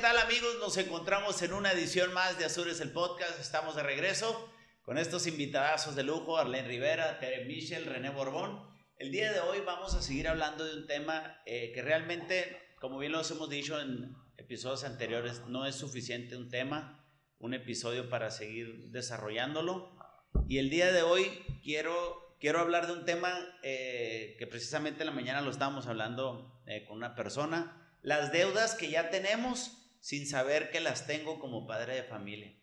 tal amigos? Nos encontramos en una edición más de Azures el Podcast. Estamos de regreso con estos invitadazos de lujo, Arlene Rivera, Tere Michel, René Borbón. El día de hoy vamos a seguir hablando de un tema eh, que realmente, como bien lo hemos dicho en episodios anteriores, no es suficiente un tema, un episodio para seguir desarrollándolo. Y el día de hoy quiero, quiero hablar de un tema eh, que precisamente en la mañana lo estábamos hablando eh, con una persona las deudas que ya tenemos sin saber que las tengo como padre de familia.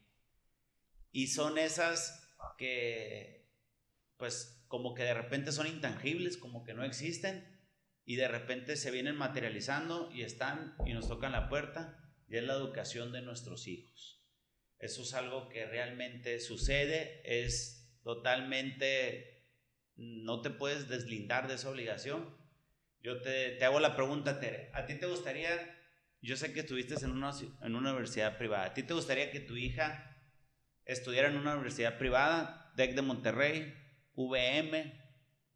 Y son esas que, pues, como que de repente son intangibles, como que no existen, y de repente se vienen materializando y están y nos tocan la puerta, y es la educación de nuestros hijos. Eso es algo que realmente sucede, es totalmente, no te puedes deslindar de esa obligación yo te, hago la pregunta, Tere. ¿A ti te gustaría, yo sé que estuviste en una, en una universidad privada, ¿a ti te gustaría que tu hija estudiara en una universidad privada, DEC de Monterrey, VM?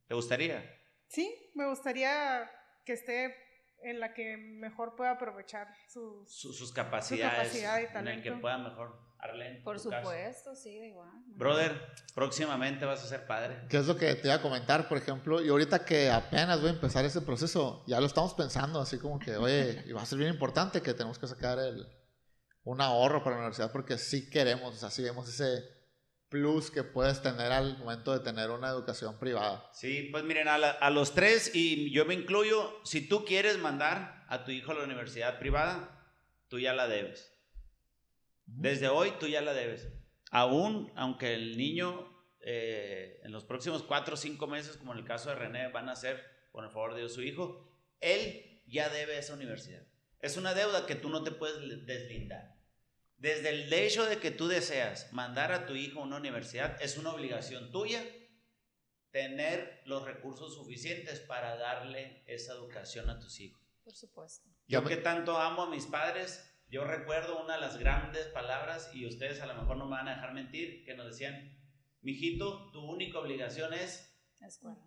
¿Te gustaría? Sí, me gustaría que esté en la que mejor pueda aprovechar sus, sus capacidades, su capacidad y talento. en el que pueda mejor Arlene. Por supuesto, sí, igual. Brother, próximamente vas a ser padre. ¿Qué es lo que te iba a comentar, por ejemplo? Y ahorita que apenas voy a empezar ese proceso, ya lo estamos pensando, así como que, oye, y va a ser bien importante que tenemos que sacar el, un ahorro para la universidad porque sí queremos, o sea, sí vemos ese plus que puedes tener al momento de tener una educación privada. Sí, pues miren, a, a los tres, y yo me incluyo, si tú quieres mandar a tu hijo a la universidad privada, tú ya la debes. Desde hoy tú ya la debes. Aún, aunque el niño eh, en los próximos cuatro o cinco meses, como en el caso de René, van a ser, por el favor de Dios, su hijo, él ya debe esa universidad. Es una deuda que tú no te puedes deslindar. Desde el hecho de que tú deseas mandar a tu hijo a una universidad, es una obligación tuya tener los recursos suficientes para darle esa educación a tus hijos. Por supuesto. Yo que tanto amo a mis padres, yo recuerdo una de las grandes palabras, y ustedes a lo mejor no me van a dejar mentir, que nos decían, mijito, tu única obligación es... Escuela.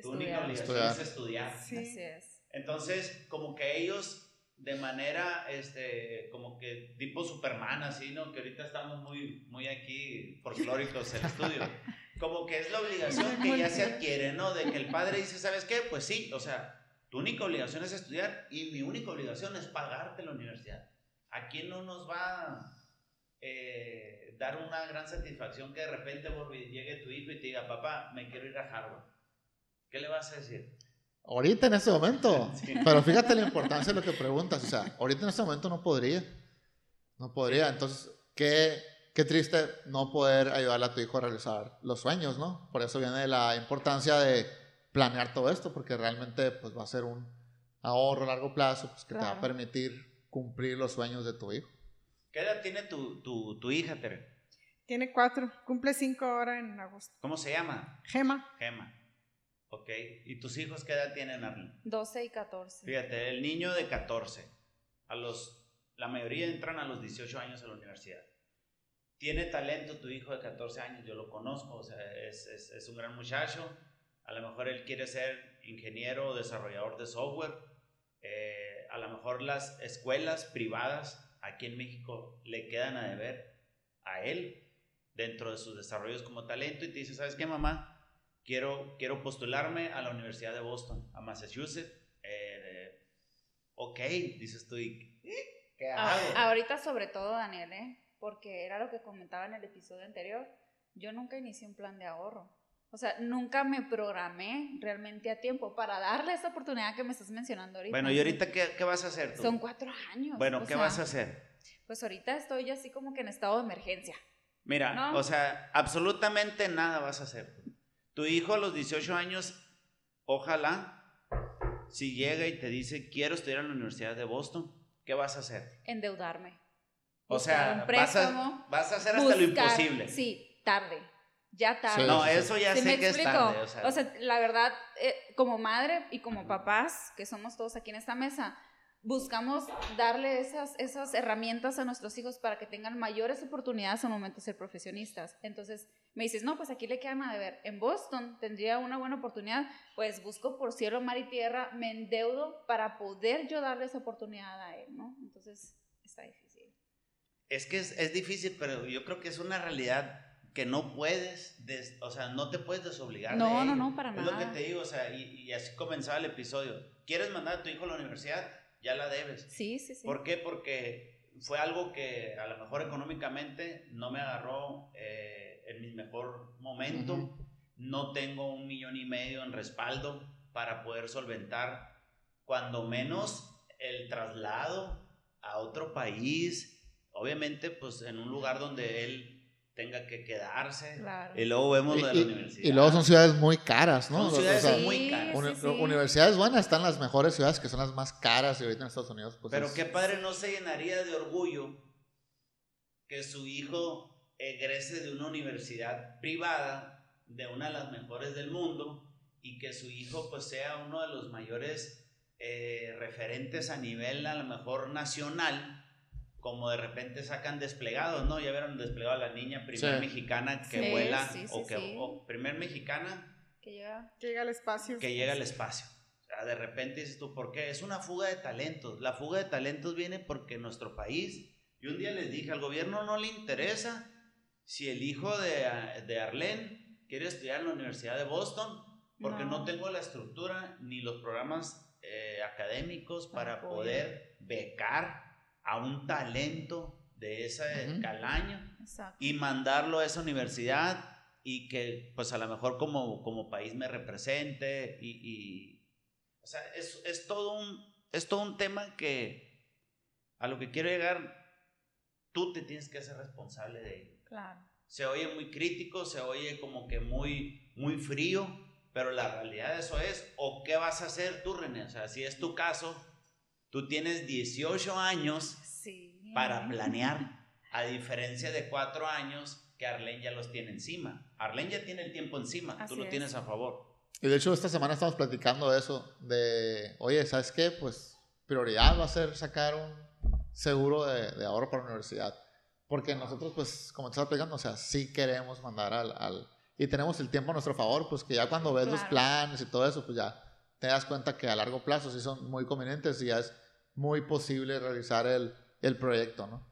Tu única obligación es estudiar. Así es. Entonces, como que ellos de manera, este, como que tipo Superman, así, ¿no? Que ahorita estamos muy, muy aquí folclóricos en el estudio. Como que es la obligación que ya se adquiere, ¿no? De que el padre dice, ¿sabes qué? Pues sí, o sea, tu única obligación es estudiar y mi única obligación es pagarte la universidad. ¿A quién no nos va a eh, dar una gran satisfacción que de repente llegue tu hijo y te diga, papá, me quiero ir a Harvard? ¿Qué le vas a decir? Ahorita en este momento. Pero fíjate la importancia de lo que preguntas. O sea, ahorita en este momento no podría. No podría. Entonces, qué, qué triste no poder ayudarle a tu hijo a realizar los sueños, ¿no? Por eso viene la importancia de planear todo esto porque realmente pues va a ser un ahorro a largo plazo pues, que te va a permitir cumplir los sueños de tu hijo. ¿Qué edad tiene tu, tu, tu hija, Tere? Tiene cuatro, cumple cinco ahora en agosto. ¿Cómo se llama? Gema. Gema. Ok. ¿Y tus hijos qué edad tienen, Arlen? 12 y 14. Fíjate, el niño de 14, a los, la mayoría entran a los 18 años a la universidad. Tiene talento tu hijo de 14 años, yo lo conozco, o sea, es, es, es un gran muchacho a lo mejor él quiere ser ingeniero o desarrollador de software. Eh, a lo mejor las escuelas privadas aquí en México le quedan a deber a él dentro de sus desarrollos como talento y te dice, ¿sabes qué, mamá? Quiero, quiero postularme a la Universidad de Boston, a Massachusetts. Eh, ok, dices tú, ¿qué ah, hago? ahorita sobre todo, Daniel, ¿eh? porque era lo que comentaba en el episodio anterior, yo nunca inicié un plan de ahorro. O sea, nunca me programé realmente a tiempo para darle esa oportunidad que me estás mencionando ahorita. Bueno, ¿y ahorita qué, qué vas a hacer tú? Son cuatro años. Bueno, ¿qué vas a hacer? Pues ahorita estoy así como que en estado de emergencia. Mira, o sea, absolutamente nada vas a hacer. Tu hijo a los 18 años, ojalá, si llega y te dice, quiero estudiar en la Universidad de Boston, ¿qué vas a hacer? Endeudarme. O sea, vas, a, vas a hacer hasta lo imposible. Sí, tarde ya tarde. no, eso ya sé que es tarde. O sea. la verdad, eh, como madre y como papás, que somos todos aquí en esta mesa, buscamos darle esas, esas herramientas a nuestros hijos para que tengan mayores oportunidades al momento de ser profesionistas. Entonces, me dices, no, pues aquí le quedan a deber. En Boston tendría una buena oportunidad, pues busco por cielo, mar y tierra, me endeudo para poder yo darle esa oportunidad a él, ¿no? Entonces, Entonces, está difícil. Es que es, es difícil, pero yo creo que es una realidad que no puedes, des- o sea, no te puedes desobligar. No, de no, ello. no, para Es lo que nada. te digo, o sea, y, y así comenzaba el episodio. ¿Quieres mandar a tu hijo a la universidad? Ya la debes. Sí, sí, sí. ¿Por qué? Porque fue algo que a lo mejor económicamente no me agarró eh, en mi mejor momento. No tengo un millón y medio en respaldo para poder solventar cuando menos el traslado a otro país. Obviamente, pues en un lugar donde él tenga que quedarse. Claro. Y luego vemos lo de la y- universidad. y luego son ciudades muy caras, ¿no? Son ciudades o sea, muy caras. sí, uni- sí. Universidades buenas están las mejores ciudades que son las más caras y ahorita en Estados Unidos. Pues Pero es- qué padre no se llenaría de orgullo que su hijo egrese de una universidad privada, de una de las mejores del mundo, y que su hijo pues sea uno de los mayores eh, referentes a nivel a lo mejor nacional, como de repente sacan desplegados, ¿no? Ya vieron desplegado a la niña primer Sí. mexicana que Sí, vuela, sí, sí, o que sí. o primer mexicana Que llega. Llega al espacio. que llega al espacio. O sea, de repente dices tú, ¿por qué? Es una fuga de talentos. La fuga de talentos viene porque nuestro país, y un día les dije, al gobierno no le interesa si el hijo de, de Arlene quiere estudiar en la Universidad de Boston, porque no, No. tengo la estructura ni los programas eh, académicos para, poder. becar a un talento de ese calaño Exacto. y mandarlo a esa universidad y que pues a lo mejor como, como país me represente y, y- o sea, es, es todo un, es todo un tema que a lo que quiero llegar, tú te tienes que hacer responsable de ello. Claro. Se oye muy crítico, se oye como que muy, muy frío, pero la realidad de eso es, ¿o qué vas a hacer tú, René? O sea, si es tu caso, tú tienes 18 años Sí. para planear, a diferencia de cuatro años que Arlene ya los tiene encima. Arlene ya tiene el tiempo encima, tú Así lo es. tienes a favor. Y de hecho esta semana estamos platicando de eso, de, oye, ¿sabes qué? Pues prioridad va a ser sacar un seguro de, de ahorro para la universidad. Porque nosotros, pues, como te estaba platicando, o sea, sí queremos mandar al, al... Y tenemos el tiempo a nuestro favor, pues que ya cuando ves los Claro. planes y todo eso, pues ya te das cuenta que a largo plazo sí son muy convenientes y ya es muy posible realizar el, el proyecto, ¿no?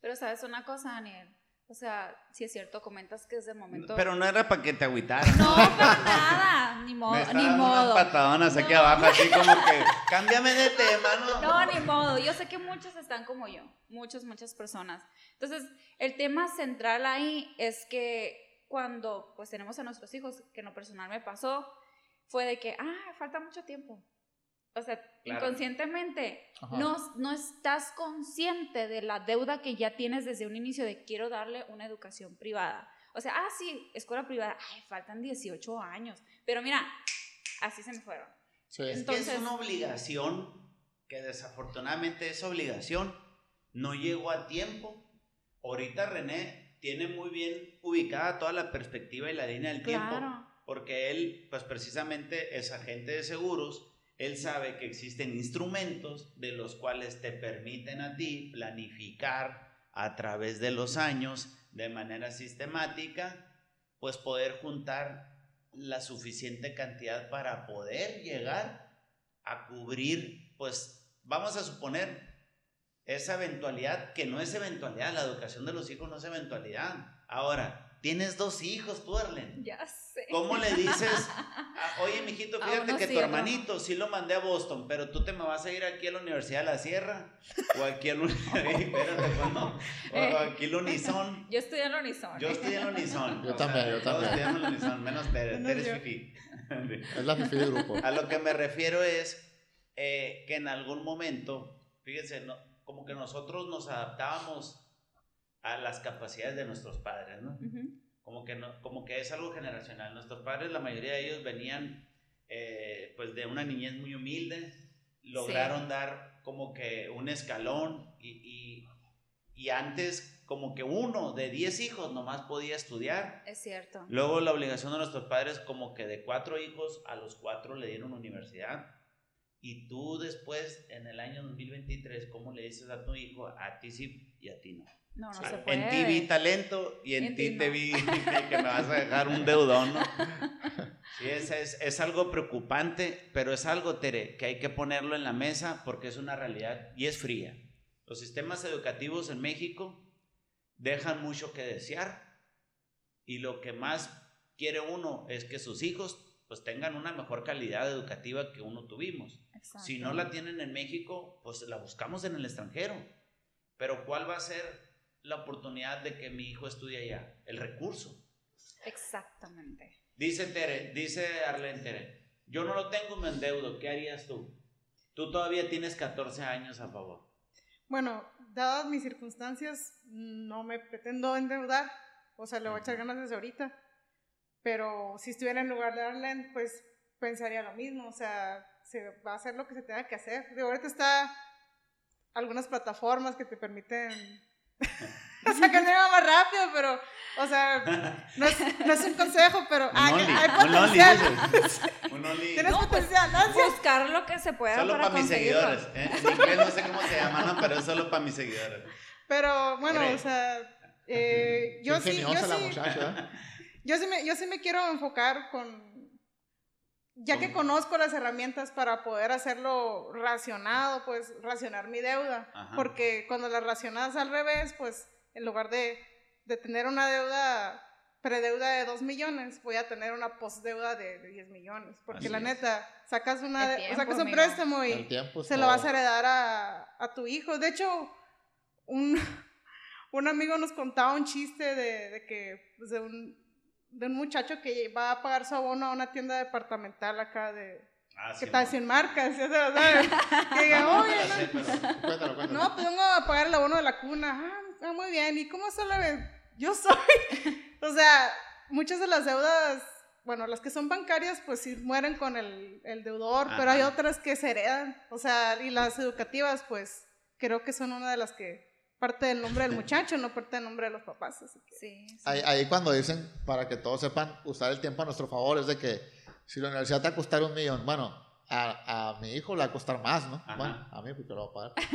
Pero sabes una cosa, Daniel. O sea, si es cierto, comentas que es de momento. Pero no era para que te agüitaras. No, para nada. Ni modo. Me está Ni dando unas modo. patadonas aquí No. abajo, así como que, cámbiame de tema, ¿no? No, ni modo. Yo sé que muchos están como yo. Muchas, muchas personas. Entonces, el tema central ahí es que cuando pues tenemos a nuestros hijos, que en lo personal me pasó, fue de que, ah, falta mucho tiempo. O sea, Claro. inconscientemente Ajá. no, no estás consciente de la deuda que ya tienes desde un inicio de quiero darle una educación privada. O sea, ah, sí, escuela privada, ay, faltan 18 años. Pero mira, así se me fueron. Sí. Entonces- es una obligación que desafortunadamente esa obligación no llegó a tiempo. Ahorita René tiene muy bien ubicada toda la perspectiva y la línea del tiempo. Claro. porque él, pues precisamente es agente de seguros, él sabe que existen instrumentos de los cuales te permiten a ti planificar a través de los años de manera sistemática, pues poder juntar la suficiente cantidad para poder llegar a cubrir, pues vamos a suponer esa eventualidad, que no es eventualidad, la educación de los hijos no es eventualidad. Ahora, tienes dos hijos tú, Arlen. Ya sé. ¿Cómo le dices? ah, Oye, mijito, fíjate que sí, tu a otro no". hermanito sí lo mandé a Boston, pero tú te me vas a ir aquí a la Universidad de la Sierra o aquí a la Espérate, pues no. O, o aquí el Unison. Yo estudié en la Unison. Yo estudié en Unison. Yo también, yo todos también. estudiamos en el Unison, menos Tere. Menos Tere es yo. la fifi del grupo. A lo que me refiero es eh, que en algún momento, fíjense, no- como que nosotros nos adaptábamos a las capacidades de nuestros padres, ¿no? Ujú. como que, no, como que es algo generacional. Nuestros padres, la mayoría de ellos venían eh, pues de una niñez muy humilde, lograron dar como que un escalón y, y, y antes como que uno de 10 hijos nomás podía estudiar. Es cierto. Luego la obligación de nuestros padres como que de cuatro hijos a los cuatro le dieron universidad. Y tú después, en el año 2023, ¿cómo le dices a tu hijo? A ti sí y a ti no. No, no se puede. En ti vi talento y en, En ti ti te no. vi que me vas a dejar un deudón, ¿no? Sí, es, es, es algo preocupante, pero es algo, Tere, que hay que ponerlo en la mesa porque es una realidad y es fría. Los sistemas educativos en México dejan mucho que desear y lo que más quiere uno es que sus hijos pues tengan una mejor calidad educativa que uno tuvimos. Exacto. Si no la tienen en México, pues la buscamos en el extranjero. Pero ¿cuál va a ser la oportunidad de que mi hijo estudie allá? El recurso. Exactamente. Dice Tere, dice Arlene Tere, yo no lo tengo, me endeudo, ¿qué harías tú? Tú todavía tienes 14 años a favor. Bueno, dadas mis circunstancias, no me pretendo endeudar. O sea, le voy a echar ganas desde ahorita. Pero si estuviera en lugar de Arlen, pues pensaría lo mismo. O sea, se va a hacer lo que se tenga que hacer. De ahorita está algunas plataformas que te permiten sacar dinero más rápido, pero, o sea, no es, no es un consejo, pero Un ah, que only, hay un only, potencial. Un only. Tienes No, pues, potencial. Buscar lo que se pueda Solo para para mis seguidores. ¿eh? En inglés no sé cómo se llaman, ¿no? pero es solo para mis seguidores. Pero bueno, o sea, eh, yo, sí, yo, sí. ¿eh? yo, sí me, yo sí me quiero enfocar con... Ya que Con- conozco las herramientas para poder hacerlo racionado, pues racionar mi deuda. Ajá. Porque cuando la racionas al revés, pues en lugar de, de tener una deuda, predeuda de 2 millones, voy a tener una postdeuda de, de 10 millones. Porque Así la es. neta, sacas, una, tiempo, sacas un amigo. préstamo y se lo vas a heredar a, a tu hijo. De hecho, un, un amigo nos contaba un chiste de, de que, pues, de, un, de un muchacho que va a pagar su abono a una tienda departamental acá de... Ah, que sí, está sin marcas, ya se lo sabe. Que diga, No, oye, no, sé, pero- Cuéntalo, cuéntalo. no, pues vengo a pagar el abono de la cuna. Ah, muy bien. ¿Y cómo se la Yo soy. o sea, muchas de las deudas, bueno, las que son bancarias, pues sí mueren con el, el deudor, pero hay otras que se heredan. O sea, y las educativas, pues creo que son una de las que parte del nombre del muchacho, no parte del nombre de los papás. así que- Sí, sí. Ahí, ahí cuando dicen, para que todos sepan, usar el tiempo a nuestro favor, es de que si la universidad te va a costar un millón, bueno, a, a mi hijo le va a costar más, ¿no? Ajá. Bueno, a mí porque lo va a pagar.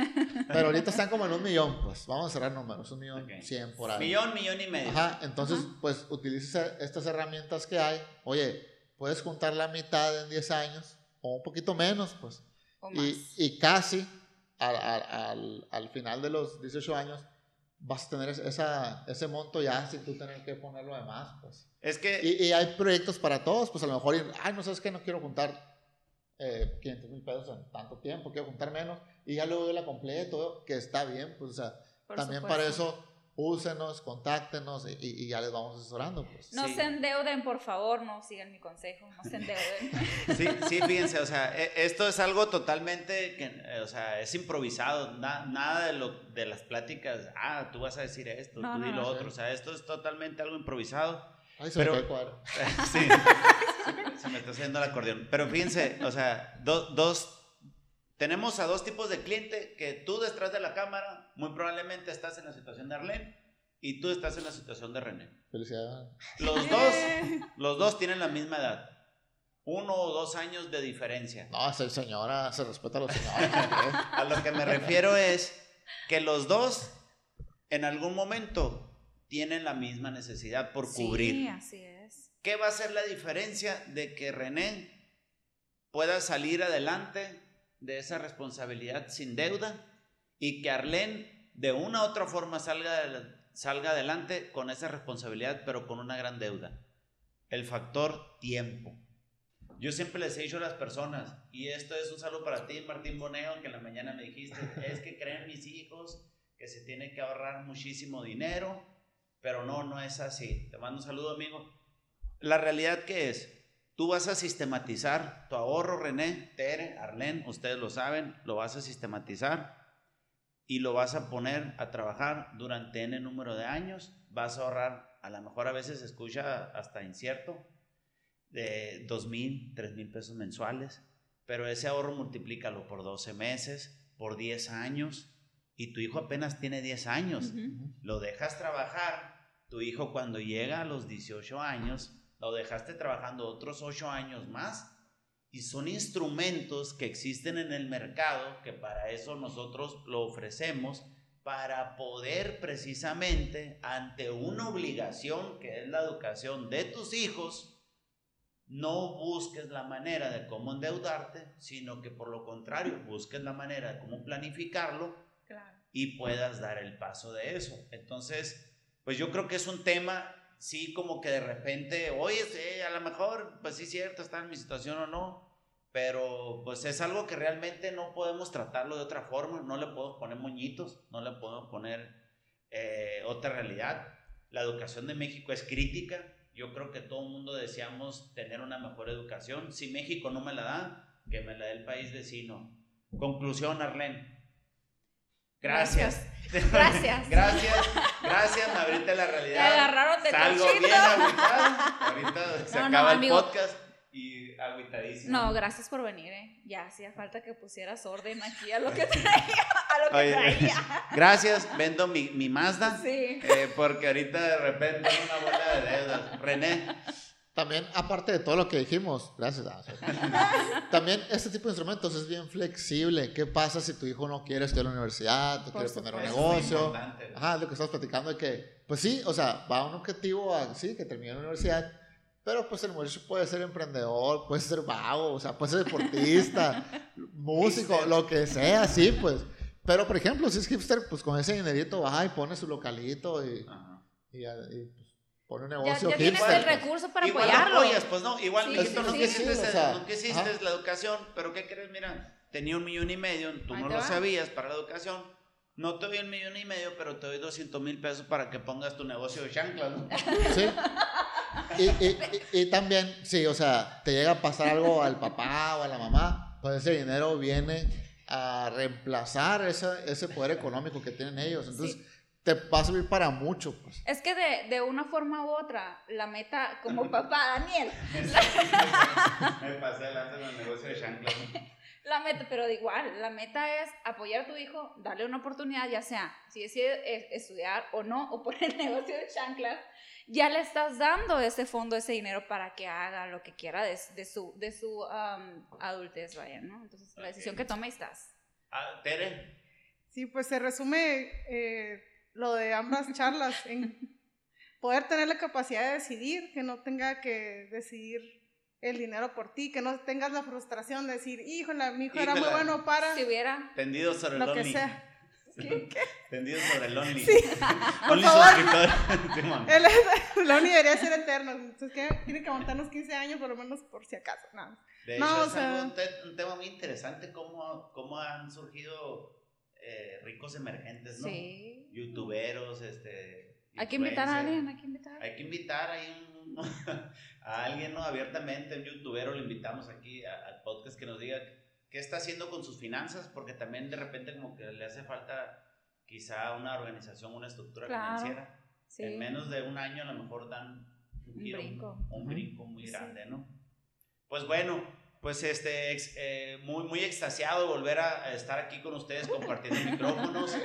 Pero ahorita están como en un millón, pues vamos a cerrar números, un millón Ok. cien por ahí. Millón, millón y medio. Ajá, entonces, Ajá. pues utiliza estas herramientas que hay. Oye, puedes juntar la mitad en 10 años o un poquito menos, pues. O más. Y, y casi al, al, al, al final de los 18 años vas a tener esa, ese monto ya sin tú tener que poner lo demás, pues. Es que Y, y hay proyectos para todos, pues a lo mejor, ay, no sabes que no quiero juntar eh, 500 mil pesos en tanto tiempo, quiero juntar menos, y ya luego la completo, que está bien, pues, o sea, Por también supuesto. para eso, úsenos, contáctenos y, ya les vamos asesorando, pues. No Sí. se endeuden, por favor, no sigan mi consejo, no se endeuden. Sí, sí, fíjense, o sea, e- esto es algo totalmente que, eh, o sea, es improvisado, na- nada de, lo, de las pláticas, ah, tú vas a decir esto, No, tú no, di lo no. otro, o sea, esto es totalmente algo improvisado. Ay, se Pero- me cae el cuadro. Sí, se me está haciendo el acordeón. Pero fíjense, o sea, do- dos, tenemos a dos tipos de cliente que tú detrás de la cámara, muy probablemente estás en la situación de Arlene y tú estás en la situación de René. Felicidades. Los dos, los dos tienen la misma edad, uno o dos años de diferencia. No, esa señora, se respeta a los señores. A lo que me refiero es que los dos en algún momento tienen la misma necesidad por Sí, cubrir. así es. ¿Qué va a ser la diferencia de que René pueda salir adelante de esa responsabilidad sin deuda y que Arlene de una u otra forma salga, salga adelante con esa responsabilidad pero con una gran deuda? El factor tiempo. Yo siempre les he dicho a las personas, y esto es un saludo para ti, Martín Boneo, que en la mañana me dijiste, es que creen mis hijos que se tiene que ahorrar muchísimo dinero, pero no, no es así. Te mando un saludo, amigo. La realidad que es, tú vas a sistematizar tu ahorro, René, Tere, Arlene, ustedes lo saben, lo vas a sistematizar y lo vas a poner a trabajar durante N número de años, vas a ahorrar, a lo mejor a veces se escucha hasta incierto, de dos mil, tres mil pesos mensuales, pero ese ahorro multiplícalo por 12 meses, por 10 años, y tu hijo apenas tiene 10 años. Lo dejas trabajar, tu hijo cuando llega a los 18 años, lo dejaste trabajando otros 8 años más. Y son instrumentos que existen en el mercado, que para eso nosotros lo ofrecemos, para poder precisamente, ante una obligación que es la educación de tus hijos, no busques la manera de cómo endeudarte, sino que por lo contrario, busques la manera de cómo planificarlo Claro. y puedas dar el paso de eso. Entonces, pues yo creo que es un tema, sí, como que de repente, oye, sí, a lo mejor, pues sí, cierto, está en mi situación o no, pero pues es algo que realmente no podemos tratarlo de otra forma, no le podemos poner moñitos, no le podemos poner eh, otra realidad. La educación de México es crítica, yo creo que todo el mundo deseamos tener una mejor educación. Si México no me la da, que me la dé el país vecino. Conclusión, Arlene. Gracias. Gracias. gracias. Gracias, me abriste la realidad. Te agarraron de Salgo bien agüitado. Ahorita se No, no, acaba el podcast y agüitadísimo. No, gracias por venir, eh. Ya hacía falta que pusieras orden aquí a lo que traía, a lo que Oye, traía. Gracias, vendo mi, mi Mazda. Sí. eh, porque ahorita de repente una bola de deudas. René, También, aparte de todo lo que dijimos, gracias. ah. También este tipo de instrumentos es bien flexible. ¿Qué pasa si tu hijo no quiere estudiar en la universidad, tú Por quieres poner un negocio? Ajá, lo que estamos platicando de que, pues sí, o sea, va a un objetivo, a, sí, que termine la universidad, pero pues el muchacho puede ser emprendedor, puede ser vago, o sea, puede ser deportista, músico, Hipster. lo que sea, sí, pues. Pero, por ejemplo, si es hipster, pues con ese dinerito va y pone su localito y, Ajá. y, y, pues, pone un Ya, negocio ya tienes hipster. el pues. recurso para igual lo apoyarlo. apoyas, pues no, igual Sí, mijito, sí, no sí, quisiste, sí, o sea, no quisiste ajá. la educación, pero ¿qué crees? Mira, tenía un millón y medio, tú no lo va. sabías para la educación. No te doy el millón y medio, pero te doy 200 mil pesos para que pongas tu negocio de chanclas. ¿no? Sí. Y, y- y- y también, sí, o sea, te llega a pasar algo al papá o a la mamá, pues ese dinero viene a reemplazar esa- ese poder económico que tienen ellos. Entonces, te va a servir para mucho, pues. Es que de, de una forma u otra, la meta, como papá Daniel, Me pasé adelante en el negocio de chanclas. ¿no? la meta, pero de igual, la meta es apoyar a tu hijo, darle una oportunidad, ya sea si decide eh, estudiar o no, o poner el negocio de chanclas, ya le estás dando ese fondo, ese dinero para que haga lo que quiera de, de su, de su um, adultez, vaya, ¿no? Entonces, la decisión que tome, ahí estás. Ah, Tere, Sí, pues se resume eh, lo de ambas charlas en poder tener la capacidad de decidir, que no tenga que decidir el dinero por ti, que no tengas la frustración de decir, híjole, mi hijo era muy bueno para Si hubiera... tendido sobre el lo que Only. sea. Tendido sobre el Only. Sí. Only suscriptor. Es- la uni debería ser eterno, entonces que tiene que aguantarnos 15 años por lo menos por si acaso. No. De hecho, No, o es sea- algo- un, te- un tema muy interesante cómo, cómo han surgido eh, ricos emergentes, ¿no? Sí. Youtuberos, este... Hay que invitar a alguien, hay que invitar a. Hay que invitar ahí un- a alguien, ¿no? Abiertamente, un youtubero, lo invitamos aquí a- al podcast que nos diga qué está haciendo con sus finanzas, porque también de repente como que le hace falta quizá una organización, una estructura Claro. financiera. Sí. En menos de un año a lo mejor dan un, Un giro, brinco. un brinco muy Sí. grande, ¿no? Pues bueno, pues este, ex- eh, muy, muy extasiado de volver a, estar aquí con ustedes compartiendo micrófonos.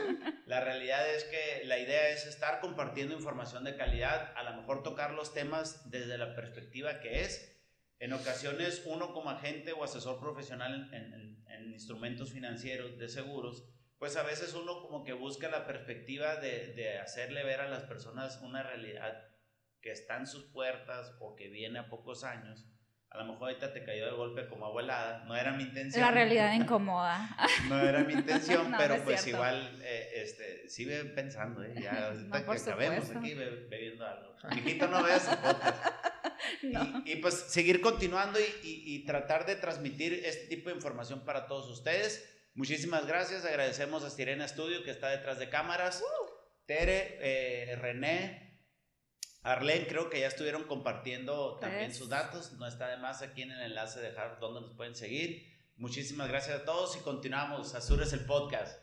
La realidad es que la idea es estar compartiendo información de calidad, a lo mejor tocar los temas desde la perspectiva que es. En ocasiones uno como agente o asesor profesional en, en- en instrumentos financieros de seguros, pues a veces uno como que busca la perspectiva de, de hacerle ver a las personas una realidad que está en sus puertas o que viene a pocos años. A lo mejor ahorita te cayó de golpe como abuelada, no era mi intención. La realidad incomoda. No era mi intención, No, pero no pues cierto. igual, eh, este, sigue pensando, ¿eh? Ya, ahorita No, por que acabemos aquí be- bebiendo algo. Mijito, no veas. Y, y, pues seguir continuando y, y- y tratar de transmitir este tipo de información para todos ustedes. Muchísimas gracias, agradecemos a Sirena Studio que está detrás de cámaras. Tere, eh, René, Arlen, creo que ya estuvieron compartiendo también sus datos. No está de más aquí en el enlace dejar dónde nos pueden seguir. Muchísimas gracias a todos y continuamos. Azures el podcast.